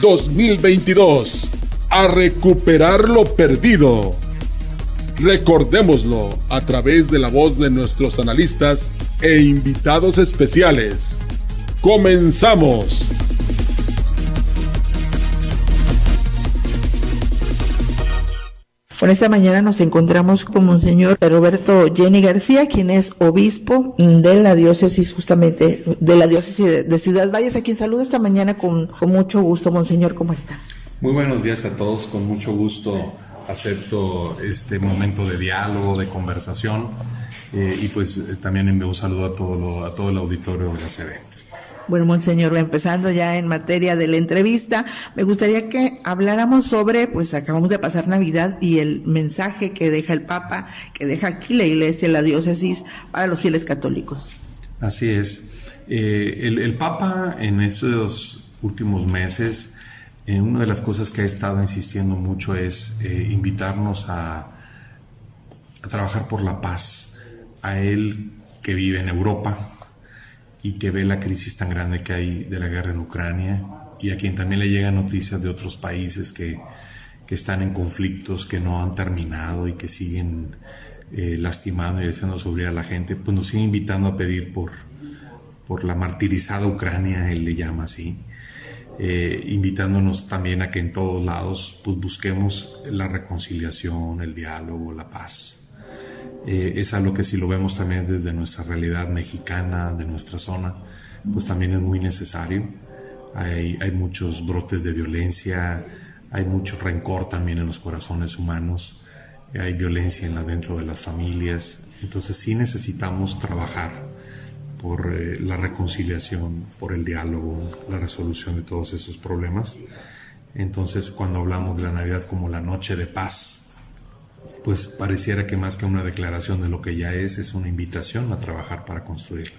2022. A recuperar lo perdido. Recordémoslo a través de la voz de nuestros analistas e invitados especiales. Comenzamos. Bueno, esta mañana nos encontramos con Monseñor Roberto Jenny García, quien es obispo de la diócesis, justamente de la diócesis de, Ciudad Valles, a quien saludo esta mañana con, mucho gusto. Monseñor, ¿cómo está? Muy buenos días a todos, con mucho gusto acepto este momento de diálogo, de conversación eh, y pues eh, también envío un saludo a todo, a todo el auditorio de la CD. Bueno, Monseñor, empezando ya en materia de la entrevista, me gustaría que habláramos sobre, pues acabamos de pasar Navidad y el mensaje que deja el Papa, que deja aquí la Iglesia, la diócesis, para los fieles católicos. Así es. Eh, el, Papa en estos últimos meses, eh, una de las cosas que ha estado insistiendo mucho es eh, invitarnos a, a trabajar por la paz. A él que vive en Europa, y que ve la crisis tan grande que hay de la guerra en Ucrania y a quien también le llegan noticias de otros países que, que están en conflictos que no han terminado y que siguen eh, lastimando y haciendo sufrir a la gente, pues nos sigue invitando a pedir por, por la martirizada Ucrania, él le llama así, eh, invitándonos también a que en todos lados pues busquemos la reconciliación, el diálogo, la paz. Eh, es algo que si lo vemos también desde nuestra realidad mexicana, de nuestra zona, pues también es muy necesario. Hay, hay muchos brotes de violencia, hay mucho rencor también en los corazones humanos, hay violencia en la, dentro de las familias, entonces sí necesitamos trabajar por eh, la reconciliación, por el diálogo, la resolución de todos esos problemas. Entonces cuando hablamos de la Navidad como la noche de paz, pues pareciera que más que una declaración de lo que ya es, es una invitación a trabajar para construirla.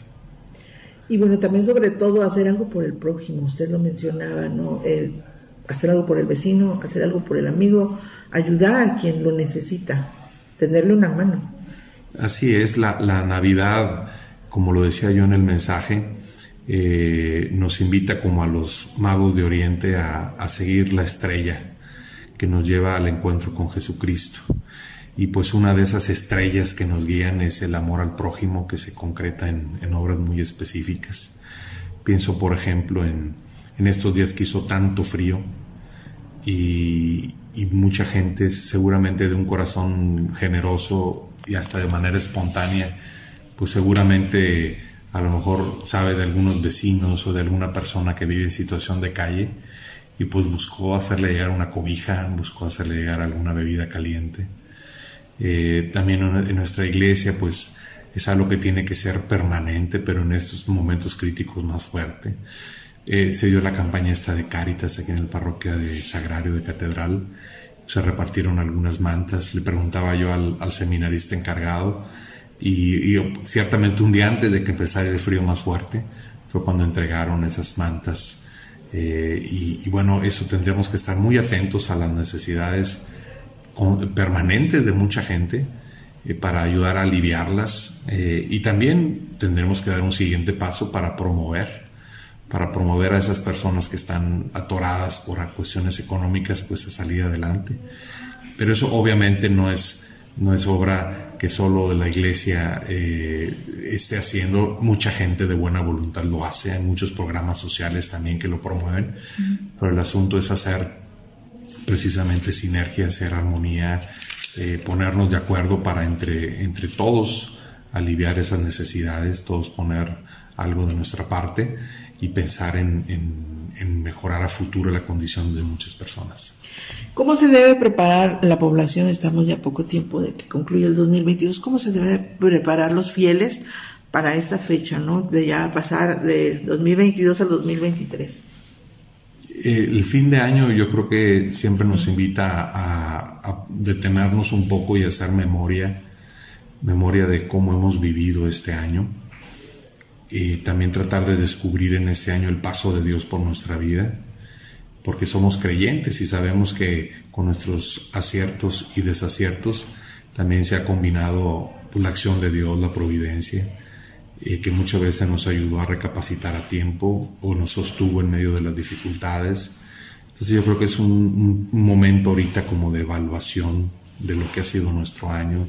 Y bueno, también sobre todo hacer algo por el prójimo, usted lo mencionaba, ¿no? El hacer algo por el vecino, hacer algo por el amigo, ayudar a quien lo necesita, tenerle una mano. Así es, la, Navidad, como lo decía yo en el mensaje, eh, nos invita como a los magos de Oriente a, a seguir la estrella que nos lleva al encuentro con Jesucristo y pues una de esas estrellas que nos guían es el amor al prójimo que se concreta en, obras muy específicas. Pienso, por ejemplo, en, estos días que hizo tanto frío y, mucha gente seguramente de un corazón generoso y hasta de manera espontánea, pues seguramente a lo mejor sabe de algunos vecinos o de alguna persona que vive en situación de calle y pues buscó hacerle llegar una cobija, buscó hacerle llegar alguna bebida caliente eh, también en nuestra iglesia, pues es algo que tiene que ser permanente, pero en estos momentos críticos más fuerte. Eh, se dio la campaña esta de Cáritas aquí en el parroquia de Sagrario de Catedral. Se repartieron algunas mantas. Le preguntaba yo al, seminarista encargado y, ciertamente un día antes de que empezara el frío más fuerte fue cuando entregaron esas mantas. Eh, y, y, bueno, eso tendríamos que estar muy atentos a las necesidades permanentes de mucha gente eh, para ayudar a aliviarlas. Eh, y también tendremos que dar un siguiente paso para promover para promover a esas personas que están atoradas por cuestiones económicas pues a salir adelante. Pero eso obviamente no es no es obra que solo de la iglesia eh, esté haciendo mucha gente de buena voluntad lo hace. Hay muchos programas sociales también que lo promueven. Pero el asunto es hacer precisamente sinergia, hacer armonía, eh, ponernos de acuerdo para entre, entre todos aliviar esas necesidades, todos poner algo de nuestra parte y pensar en, en, mejorar a futuro la condición de muchas personas. ¿Cómo se debe preparar la población? Estamos ya poco tiempo de que concluya el 2022. ¿Cómo se debe preparar los fieles para esta fecha, ¿no? De ya pasar de 2022 al 2023 el fin de año yo creo que siempre nos invita a, detenernos un poco y hacer memoria, memoria de cómo hemos vivido este año. Y también tratar de descubrir en este año el paso de Dios por nuestra vida, porque somos creyentes y sabemos que con nuestros aciertos y desaciertos también se ha combinado pues, la acción de Dios, la providencia eh, que muchas veces nos ayudó a recapacitar a tiempo o nos sostuvo en medio de las dificultades. Entonces yo creo que es un, momento ahorita como de evaluación de lo que ha sido nuestro año,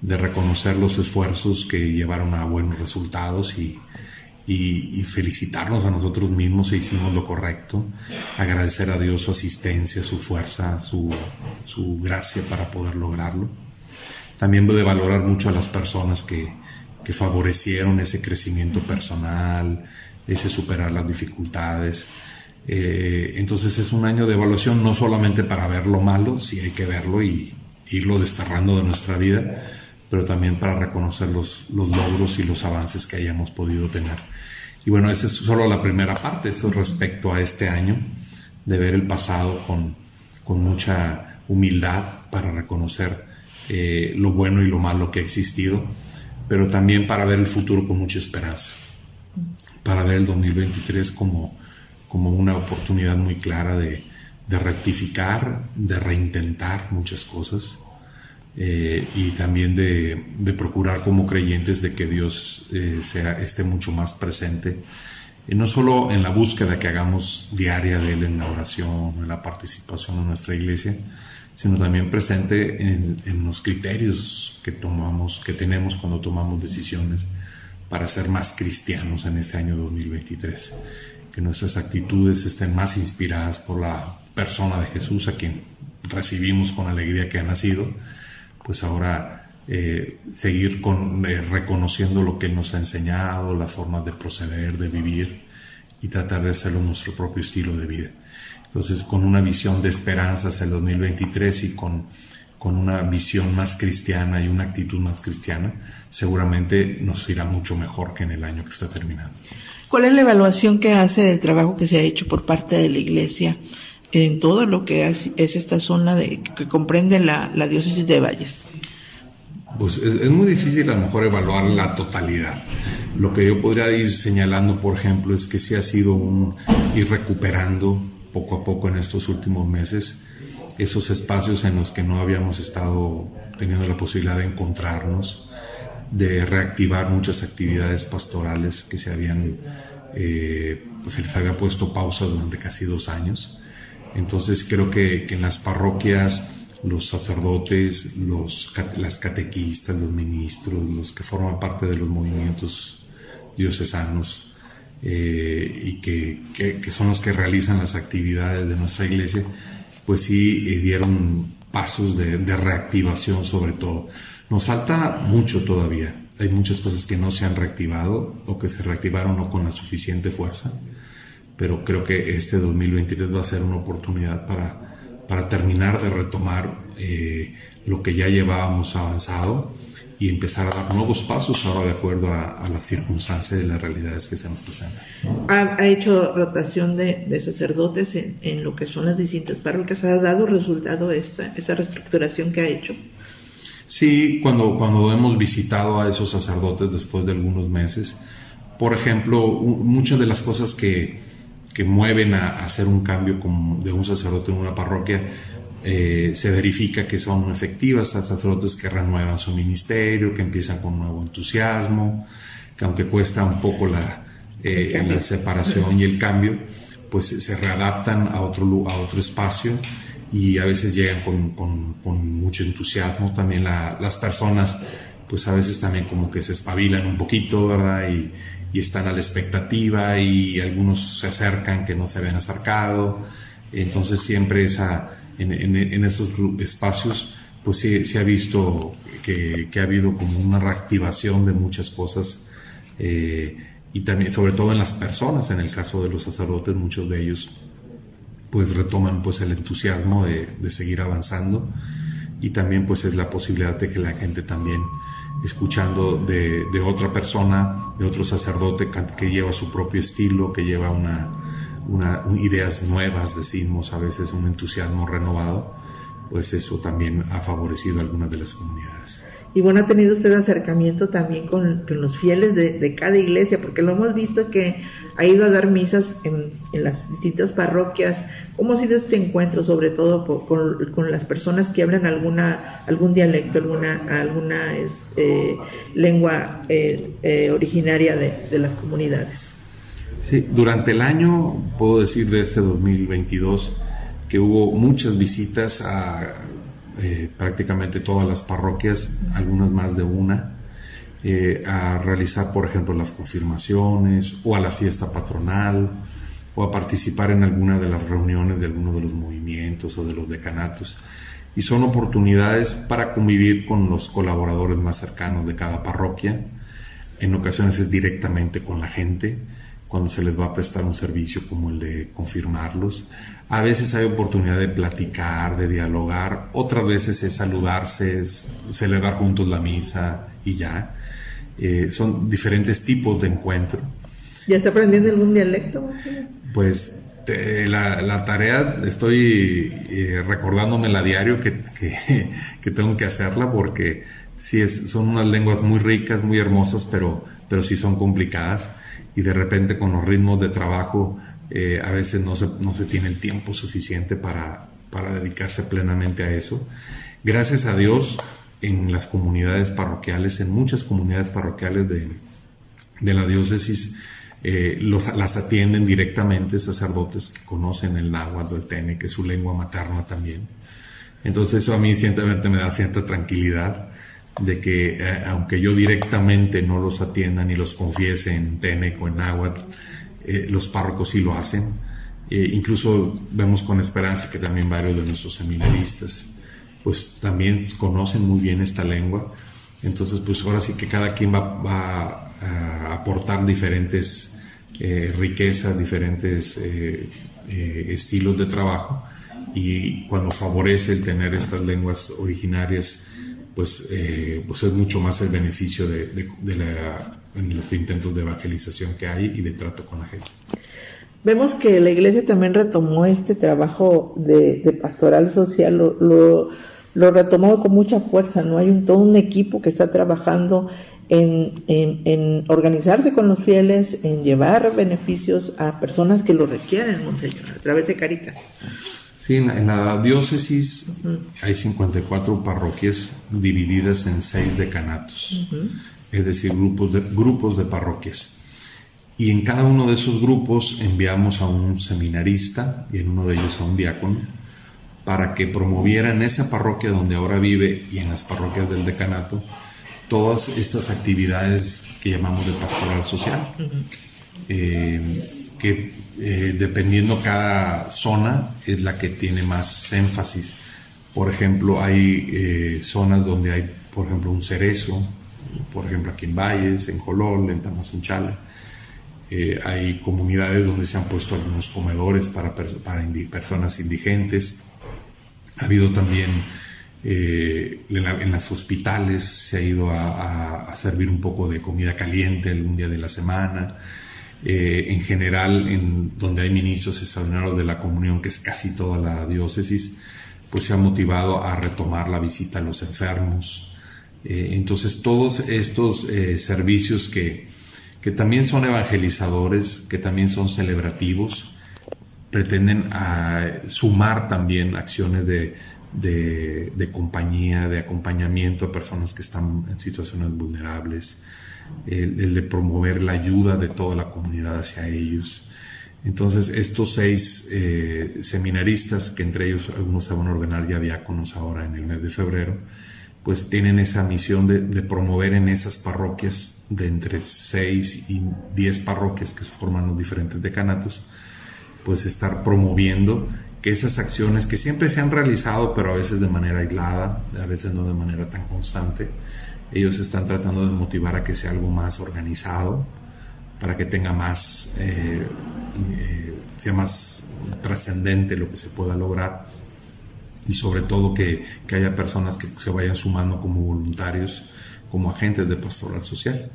de reconocer los esfuerzos que llevaron a buenos resultados y, felicitarnos a nosotros mismos si hicimos lo correcto, agradecer a Dios su asistencia, su fuerza, su, su gracia para poder lograrlo. También de valorar mucho a las personas que, que favorecieron ese crecimiento personal, ese superar las dificultades. Eh, entonces es un año de evaluación no solamente para ver lo malo, si hay que verlo y irlo desterrando de nuestra vida, pero también para reconocer los, los logros y los avances que hayamos podido tener. Y bueno, esa es solo la primera parte, eso respecto a este año, de ver el pasado con, con mucha humildad para reconocer eh, lo bueno y lo malo que ha existido, pero también para ver el futuro con mucha esperanza, para ver el 2023 como, como una oportunidad muy clara de, de rectificar, de reintentar muchas cosas eh, y también de, procurar como creyentes de que Dios eh, sea, esté mucho más presente, y no solo en la búsqueda que hagamos diaria de Él en la oración, en la participación en nuestra iglesia, sino también presente en, en los criterios que tomamos, que tenemos cuando tomamos decisiones para ser más cristianos en este año 2023. Que nuestras actitudes estén más inspiradas por la persona de Jesús, a quien recibimos con alegría que ha nacido, pues ahora eh, seguir con, eh, reconociendo lo que nos ha enseñado, las formas de proceder, de vivir y tratar de hacerlo nuestro propio estilo de vida. Entonces, con una visión de esperanza hacia el 2023 y con, con una visión más cristiana y una actitud más cristiana, seguramente nos irá mucho mejor que en el año que está terminando. ¿Cuál es la evaluación que hace del trabajo que se ha hecho por parte de la Iglesia en todo lo que es, esta zona de, que comprende la, diócesis de Valles? Pues es, muy difícil a lo mejor evaluar la totalidad. Lo que yo podría ir señalando, por ejemplo, es que sí ha sido un ir recuperando poco a poco en estos últimos meses esos espacios en los que no habíamos estado teniendo la posibilidad de encontrarnos, de reactivar muchas actividades pastorales que se habían, eh, pues se les había puesto pausa durante casi dos años. Entonces creo que, en las parroquias los sacerdotes, los, las catequistas, los ministros, los que forman parte de los movimientos diocesanos eh, y que, son los que realizan las actividades de nuestra iglesia, pues sí eh, dieron pasos de, de, reactivación sobre todo. Nos falta mucho todavía. Hay muchas cosas que no se han reactivado o que se reactivaron no con la suficiente fuerza pero creo que este 2023 va a ser una oportunidad para, para terminar de retomar eh, lo que ya llevábamos avanzado y empezar a dar nuevos pasos ahora de acuerdo a, las circunstancias y las realidades que se nos presentan. Ha, hecho rotación de, de sacerdotes en, en, lo que son las distintas parroquias. ¿Ha dado resultado esta, esa reestructuración que ha hecho? Sí, cuando, cuando hemos visitado a esos sacerdotes después de algunos meses, por ejemplo, muchas de las cosas que, que mueven a, hacer un cambio de un sacerdote en una parroquia, eh, se verifica que son efectivas, sacerdotes que renuevan su ministerio, que empiezan con nuevo entusiasmo, que aunque cuesta un poco la, eh, la separación y el cambio, pues se readaptan a otro, a otro espacio y a veces llegan con, con, con mucho entusiasmo. También las personas, pues a veces también como que se espabilan un poquito, ¿verdad? Y, y están a la expectativa y algunos se acercan que no se habían acercado. Entonces siempre esa, en, esos espacios pues se ha visto que, que, ha habido como una reactivación de muchas cosas eh, y también sobre todo en las personas, en el caso de los sacerdotes, muchos de ellos pues retoman pues el entusiasmo de, de seguir avanzando y también pues es la posibilidad de que la gente también escuchando de, otra persona, de otro sacerdote que lleva su propio estilo, que lleva ideas nuevas, decimos a veces un entusiasmo renovado, pues eso también ha favorecido a algunas de las comunidades. Y bueno, ha tenido usted acercamiento también con, los fieles de, cada iglesia, porque lo hemos visto que ha ido a dar misas en, las distintas parroquias. ¿Cómo ha sido este encuentro, sobre todo con, las personas que hablan alguna, algún dialecto, alguna, alguna eh, lengua eh, eh, originaria de, de las comunidades? Sí, durante el año, puedo decir de este 2022, que hubo muchas visitas a eh, prácticamente todas las parroquias, algunas más de una, eh, a realizar, por ejemplo, las confirmaciones o a la fiesta patronal o a participar en alguna de las reuniones de alguno de los movimientos o de los decanatos. Y son oportunidades para convivir con los colaboradores más cercanos de cada parroquia. En ocasiones es directamente con la gente, cuando se les va a prestar un servicio como el de confirmarlos. A veces hay oportunidad de platicar, de dialogar, otras veces es saludarse, es celebrar juntos la misa y ya. Eh, son diferentes tipos de encuentro. ¿Ya está aprendiendo algún dialecto? Pues la, tarea, estoy eh, recordándome la diario que, que, tengo que hacerla porque sí, es, son unas lenguas muy ricas, muy hermosas, pero, pero sí son complicadas y de repente con los ritmos de trabajo eh, a veces no se, no se tiene el tiempo suficiente para, para dedicarse plenamente a eso. Gracias a Dios, en las comunidades parroquiales, en muchas comunidades parroquiales de, de la diócesis, eh, los, las atienden directamente sacerdotes que conocen el náhuatl el tene, que es su lengua materna también. Entonces eso a mí ciertamente me da cierta tranquilidad de que eh, aunque yo directamente no los atienda ni los confiese en Tenec o en Náhuatl, eh, los párrocos sí lo hacen. Eh, incluso vemos con esperanza que también varios de nuestros seminaristas pues también conocen muy bien esta lengua. Entonces pues ahora sí que cada quien va, va a aportar diferentes riquezas, diferentes estilos de trabajo y cuando favorece el tener estas lenguas originarias pues, eh, pues es mucho más el beneficio de, los intentos de evangelización que hay y de trato con la gente. Vemos que la iglesia también retomó este trabajo de, pastoral social, lo, retomó con mucha fuerza, ¿no? Hay un, todo un equipo que está trabajando en, en, organizarse con los fieles, en llevar beneficios a personas que lo requieren, Monseñor, a través de Caritas. Sí, en la, diócesis hay 54 parroquias divididas en seis decanatos, es decir, grupos de, grupos de parroquias. Y en cada uno de esos grupos enviamos a un seminarista y en uno de ellos a un diácono para que promoviera en esa parroquia donde ahora vive y en las parroquias del decanato todas estas actividades que llamamos de pastoral social, eh, que eh, dependiendo cada zona, es la que tiene más énfasis. Por ejemplo, hay eh, zonas donde hay, por ejemplo, un cerezo, por ejemplo, aquí en Valles, en Jolol, en Tamazunchale. Eh, hay comunidades donde se han puesto algunos comedores para, para personas indigentes. Ha habido también en, los hospitales, se ha ido a, a, servir un poco de comida caliente un día de la semana. Eh, en general, en donde hay ministros extraordinarios de la comunión, que es casi toda la diócesis, pues se ha motivado a retomar la visita a los enfermos. Eh, entonces, todos estos eh, servicios que, que también son evangelizadores, que también son celebrativos, pretenden a, sumar también acciones de, de, de, compañía, de acompañamiento a personas que están en situaciones vulnerables, el, de promover la ayuda de toda la comunidad hacia ellos. Entonces, estos seis eh, seminaristas, que entre ellos algunos se van a ordenar ya diáconos ahora en el mes de febrero, pues tienen esa misión de, de, promover en esas parroquias de entre seis y diez parroquias que forman los diferentes decanatos, pues estar promoviendo que esas acciones que siempre se han realizado, pero a veces de manera aislada, a veces no de manera tan constante, ellos están tratando de motivar a que sea algo más organizado, para que tenga más, eh, eh, sea más trascendente lo que se pueda lograr y sobre todo que, que, haya personas que se vayan sumando como voluntarios, como agentes de pastoral social.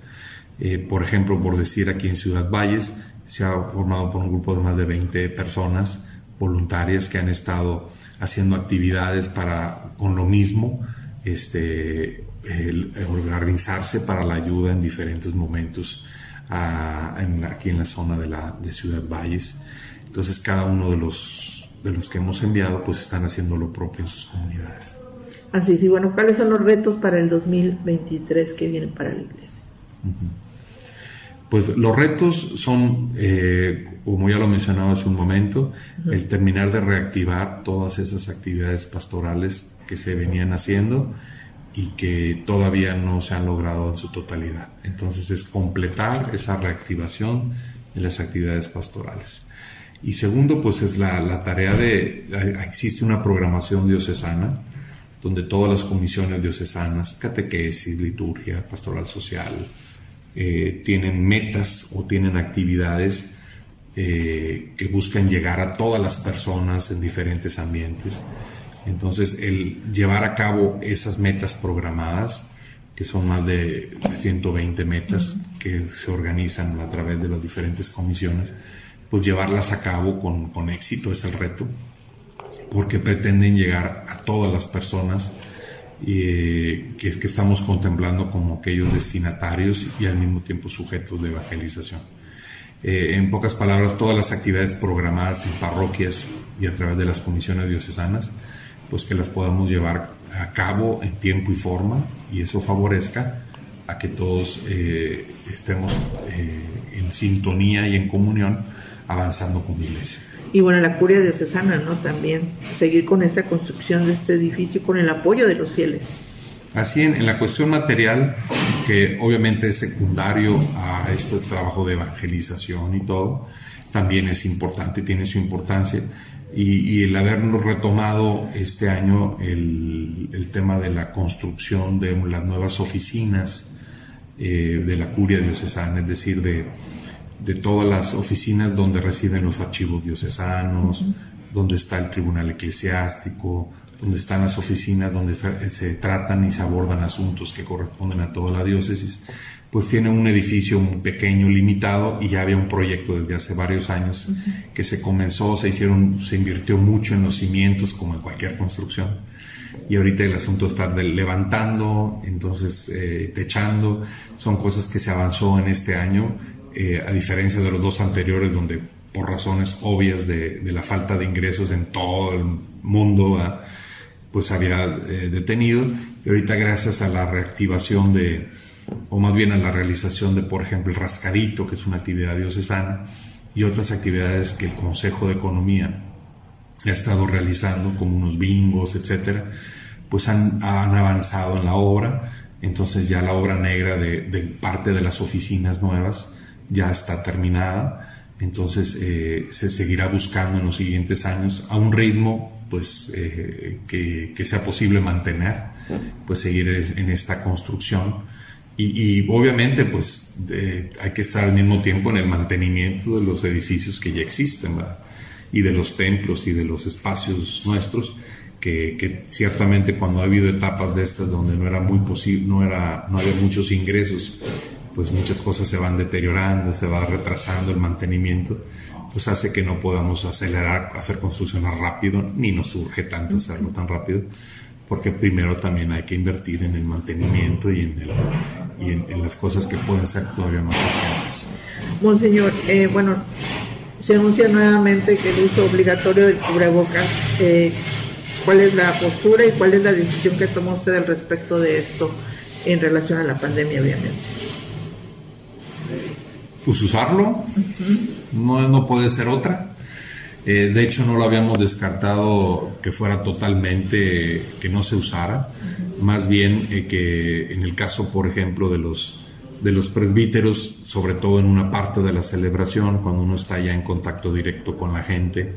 Eh, por ejemplo, por decir aquí en Ciudad Valles, se ha formado por un grupo de más de 20 personas voluntarias que han estado haciendo actividades para, con lo mismo, este, el, organizarse para la ayuda en diferentes momentos aquí en la zona de, la, de Ciudad Valles. Entonces cada uno de los, de los que hemos enviado pues están haciendo lo propio en sus comunidades. Así, sí, bueno, ¿cuáles son los retos para el 2023 que vienen para la iglesia? Pues los retos son, eh, como ya lo mencionaba hace un momento, el terminar de reactivar todas esas actividades pastorales que se venían haciendo y que todavía no se han logrado en su totalidad. Entonces es completar esa reactivación de las actividades pastorales. Y segundo, pues es la, tarea de, existe una programación diocesana, donde todas las comisiones diocesanas, catequesis, liturgia, pastoral social, eh, tienen metas o tienen actividades eh, que buscan llegar a todas las personas en diferentes ambientes. Entonces, el llevar a cabo esas metas programadas, que son más de 120 metas que se organizan a través de las diferentes comisiones, pues llevarlas a cabo con, éxito es el reto, porque pretenden llegar a todas las personas eh, que, que, estamos contemplando como aquellos destinatarios y al mismo tiempo sujetos de evangelización. Eh, en pocas palabras, todas las actividades programadas en parroquias y a través de las comisiones diocesanas, pues que las podamos llevar a cabo en tiempo y forma y eso favorezca a que todos eh, estemos en sintonía y en comunión avanzando con la iglesia. Y bueno, la curia diocesana, ¿no? También seguir con esta construcción de este edificio con el apoyo de los fieles. Así en, en la cuestión material, que obviamente es secundario a este trabajo de evangelización y todo, también es importante, tiene su importancia. Y, el habernos retomado este año el, el, tema de la construcción de las nuevas oficinas eh, de la curia diocesana, es decir, de, de todas las oficinas donde residen los archivos diocesanos, donde está el tribunal eclesiástico, donde están las oficinas donde se tratan y se abordan asuntos que corresponden a toda la diócesis, pues tiene un edificio pequeño, limitado, y ya había un proyecto desde hace varios años que se comenzó, se hicieron, se invirtió mucho en los cimientos, como en cualquier construcción, y ahorita el asunto está levantando, entonces eh, techando, son cosas que se avanzó en este año eh, a diferencia de los dos anteriores donde por razones obvias de, la falta de ingresos en todo el mundo, pues había eh, detenido. Y ahorita gracias a la reactivación de, o más bien a la realización de, por ejemplo, el rascadito, que es una actividad diocesana, y otras actividades que el Consejo de Economía ha estado realizando, como unos bingos, etcétera, pues han, avanzado en la obra. Entonces ya la obra negra de, de parte de las oficinas nuevas ya está terminada, entonces eh, se seguirá buscando en los siguientes años a un ritmo pues eh, que, sea posible mantener, pues seguir en esta construcción. Y, obviamente pues hay que estar al mismo tiempo en el mantenimiento de los edificios que ya existen y de los templos y de los espacios nuestros que, que, ciertamente cuando ha habido etapas de estas donde no era muy posible, no era, no había muchos ingresos pues muchas cosas se van deteriorando, se va retrasando el mantenimiento, pues hace que no podamos acelerar, hacer construcciones rápido, ni nos urge tanto hacerlo tan rápido, porque primero también hay que invertir en el mantenimiento y en, y en, las cosas que pueden ser todavía más urgentes. Monseñor, eh, bueno, se anuncia nuevamente que el uso obligatorio del cubrebocas. Eh, ¿Cuál es la postura y cuál es la decisión que toma usted al respecto de esto en relación a la pandemia, obviamente? Pues usarlo, no, no puede ser otra. Eh, de hecho, no lo habíamos descartado que fuera totalmente que no se usara, más bien eh, que en el caso, por ejemplo, de los, de los presbíteros, sobre todo en una parte de la celebración, cuando uno está ya en contacto directo con la gente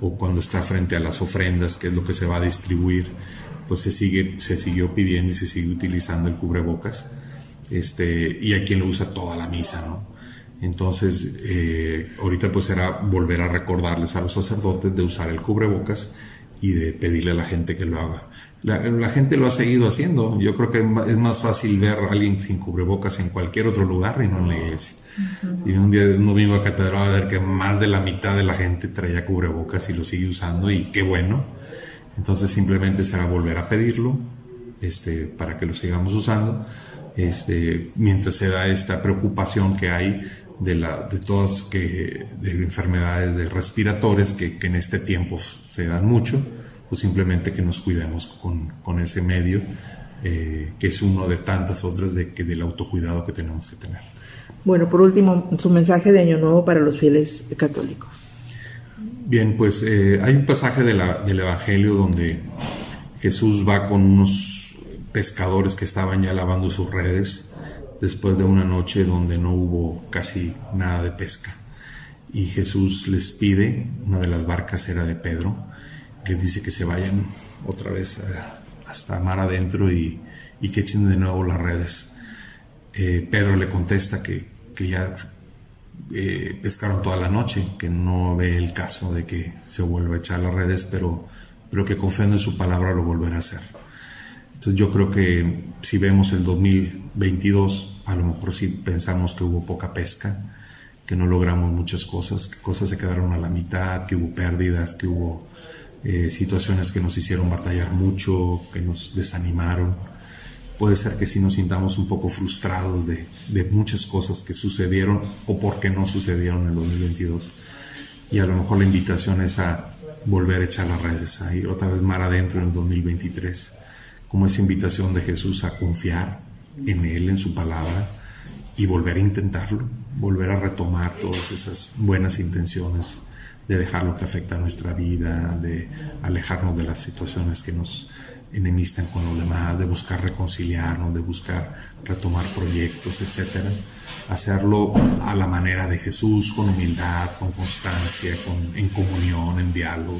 o cuando está frente a las ofrendas, que es lo que se va a distribuir, pues se, sigue, se siguió pidiendo y se sigue utilizando el cubrebocas. Este, y hay quien lo usa toda la misa, ¿no? Entonces, eh, ahorita pues será volver a recordarles a los sacerdotes de usar el cubrebocas y de pedirle a la gente que lo haga. La, gente lo ha seguido haciendo. Yo creo que es más fácil ver a alguien sin cubrebocas en cualquier otro lugar y no en la iglesia. Si un día uno vino a catedral a ver que más de la mitad de la gente traía cubrebocas y lo sigue usando y qué bueno. Entonces simplemente será volver a pedirlo este, para que lo sigamos usando. Este, mientras se da esta preocupación que hay de, la, de todas que, de enfermedades de respiratorias que, que, en este tiempo se dan mucho, pues simplemente que nos cuidemos con, con ese medio, eh, que es uno de tantas otras de, que, del autocuidado que tenemos que tener. Bueno, por último, su mensaje de Año Nuevo para los fieles católicos. Bien, pues eh, hay un pasaje del Evangelio donde Jesús va con unos pescadores que estaban ya lavando sus redes después de una noche donde no hubo casi nada de pesca. Y Jesús les pide, una de las barcas era de Pedro, que dice que se vayan otra vez hasta mar adentro y, que echen de nuevo las redes. Eh, Pedro le contesta que, ya eh, pescaron toda la noche, que no ve el caso de que se vuelva a echar las redes, pero, pero que confiando en su palabra lo volverá a hacer. Entonces yo creo que si vemos el 2022, a lo mejor sí pensamos que hubo poca pesca, que no logramos muchas cosas, que cosas se quedaron a la mitad, que hubo pérdidas, que hubo eh, situaciones que nos hicieron batallar mucho, que nos desanimaron. Puede ser que sí nos sintamos un poco frustrados de, de muchas cosas que sucedieron o porque no sucedieron en el 2022. Y a lo mejor la invitación es a volver a echar las redes, a ir otra vez mar adentro en el 2023 como esa invitación de Jesús a confiar en Él, en su palabra, y volver a intentarlo, volver a retomar todas esas buenas intenciones de dejar lo que afecta a nuestra vida, de alejarnos de las situaciones que nos enemistan con los demás, de buscar reconciliarnos, de buscar retomar proyectos, etcétera. Hacerlo a la manera de Jesús, con humildad, con constancia, con, en comunión, en diálogo,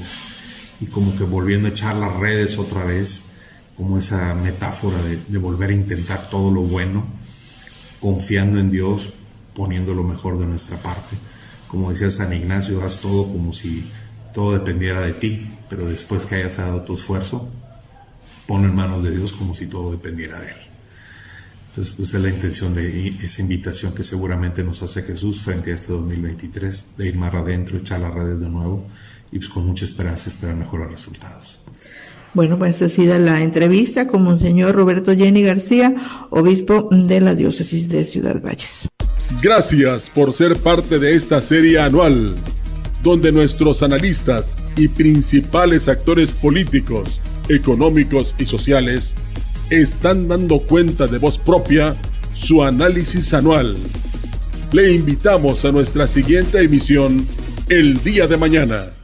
y como que volviendo a echar las redes otra vez como esa metáfora de, volver a intentar todo lo bueno, confiando en Dios, poniendo lo mejor de nuestra parte. Como decía San Ignacio, haz todo como si todo dependiera de ti, pero después que hayas dado tu esfuerzo, pon en manos de Dios como si todo dependiera de Él. Entonces, pues es la intención de esa invitación que seguramente nos hace Jesús frente a este 2023, de ir más adentro, echar las redes de nuevo y pues con mucha esperanza esperar mejores resultados. Bueno, pues ha sido la entrevista con Monseñor Roberto Jenny García, obispo de la diócesis de Ciudad Valles. Gracias por ser parte de esta serie anual, donde nuestros analistas y principales actores políticos, económicos y sociales están dando cuenta de voz propia su análisis anual. Le invitamos a nuestra siguiente emisión el día de mañana.